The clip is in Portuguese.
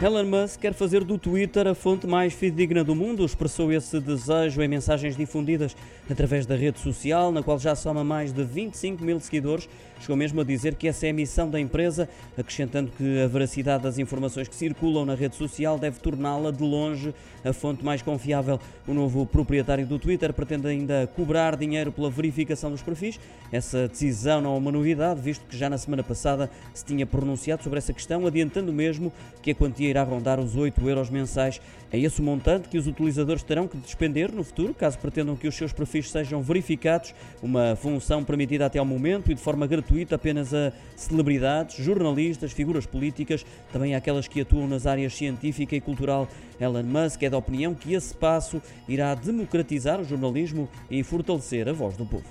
Elon Musk quer fazer do Twitter a fonte mais fidedigna do mundo. Expressou esse desejo em mensagens difundidas através da rede social, na qual já soma mais de 25 mil seguidores. Chegou mesmo a dizer que essa é a missão da empresa, acrescentando que a veracidade das informações que circulam na rede social deve torná-la de longe a fonte mais confiável. O novo proprietário do Twitter pretende ainda cobrar dinheiro pela verificação dos perfis. Essa decisão não é uma novidade, visto que já na semana passada se tinha pronunciado sobre essa questão, adiantando mesmo que a quantia irá rondar os 8 euros mensais. É esse o montante que os utilizadores terão que despender no futuro, caso pretendam que os seus perfis sejam verificados, uma função permitida até ao momento e de forma gratuita apenas a celebridades, jornalistas, figuras políticas, também aquelas que atuam nas áreas científica e cultural. Elon Musk é da opinião que esse passo irá democratizar o jornalismo e fortalecer a voz do povo.